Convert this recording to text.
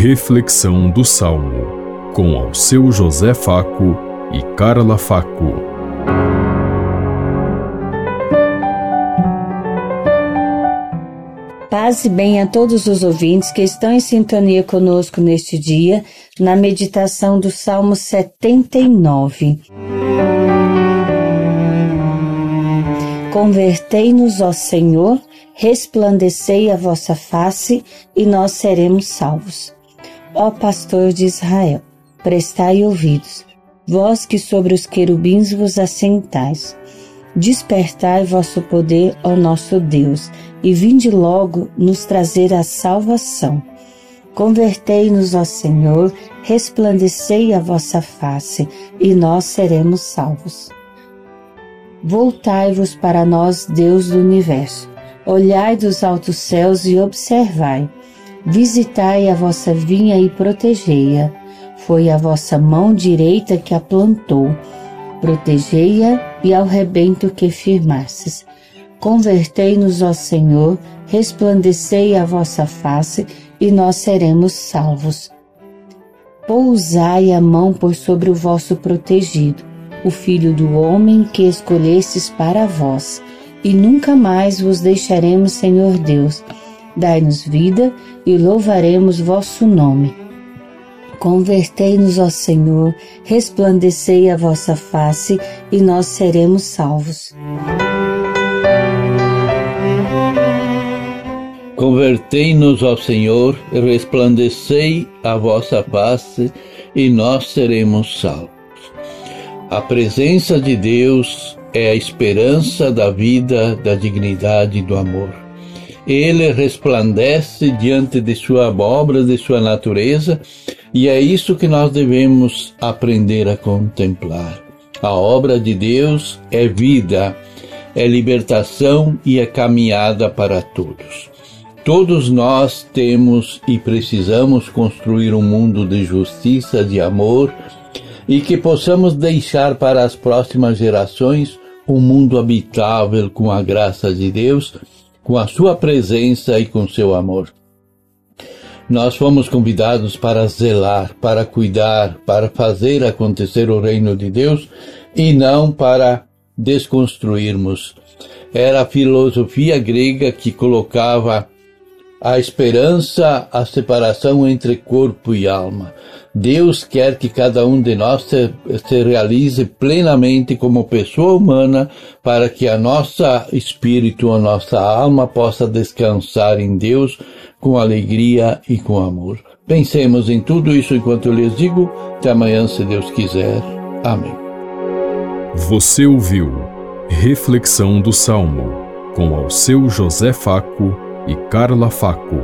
Reflexão do Salmo, com ao seu José Faco e Carla Faco. Paz e bem a todos os ouvintes que estão em sintonia conosco neste dia, na meditação do Salmo 79. Convertei-nos, ó Senhor, resplandecei a vossa face e nós seremos salvos. Ó pastor de Israel, prestai ouvidos, vós que sobre os querubins vos assentais. Despertai vosso poder, ó nosso Deus, e vinde logo nos trazer a salvação. Convertei-nos, ó Senhor, resplandecei a vossa face, e nós seremos salvos. Voltai-vos para nós, Deus do universo. Olhai dos altos céus e observai. Visitai a vossa vinha e protegei-a. Foi a vossa mão direita que a plantou. Protegei-a e ao rebento que firmastes. Convertei-nos, ó Senhor, resplandecei a vossa face e nós seremos salvos. Pousai a mão por sobre o vosso protegido o Filho do Homem que escolhestes para vós, e nunca mais vos deixaremos, Senhor Deus. Dai-nos vida e louvaremos vosso nome. Convertei-nos, ó Senhor, resplandecei a vossa face, e nós seremos salvos. Convertei-nos ao Senhor, resplandecei a vossa face, e nós seremos salvos. A presença de Deus é a esperança da vida, da dignidade e do amor. Ele resplandece diante de sua obra, de sua natureza, e é isso que nós devemos aprender a contemplar. A obra de Deus é vida, é libertação e é caminhada para todos. Todos nós temos e precisamos construir um mundo de justiça, de amor, e que possamos deixar para as próximas gerações um mundo habitável com a graça de Deus, com a sua presença e com seu amor. Nós fomos convidados para zelar, para cuidar, para fazer acontecer o reino de Deus e não para desconstruirmos. Era a filosofia grega que colocava a esperança, a separação entre corpo e alma. Deus quer que cada um de nós se, se, realize plenamente como pessoa humana para que a nossa espírito, a nossa alma possa descansar em Deus com alegria e com amor. Pensemos em tudo isso enquanto eu lhes digo. Até amanhã, se Deus quiser. Amém. Você ouviu Reflexão do Salmo com ao seu José Faco e Carla Faco.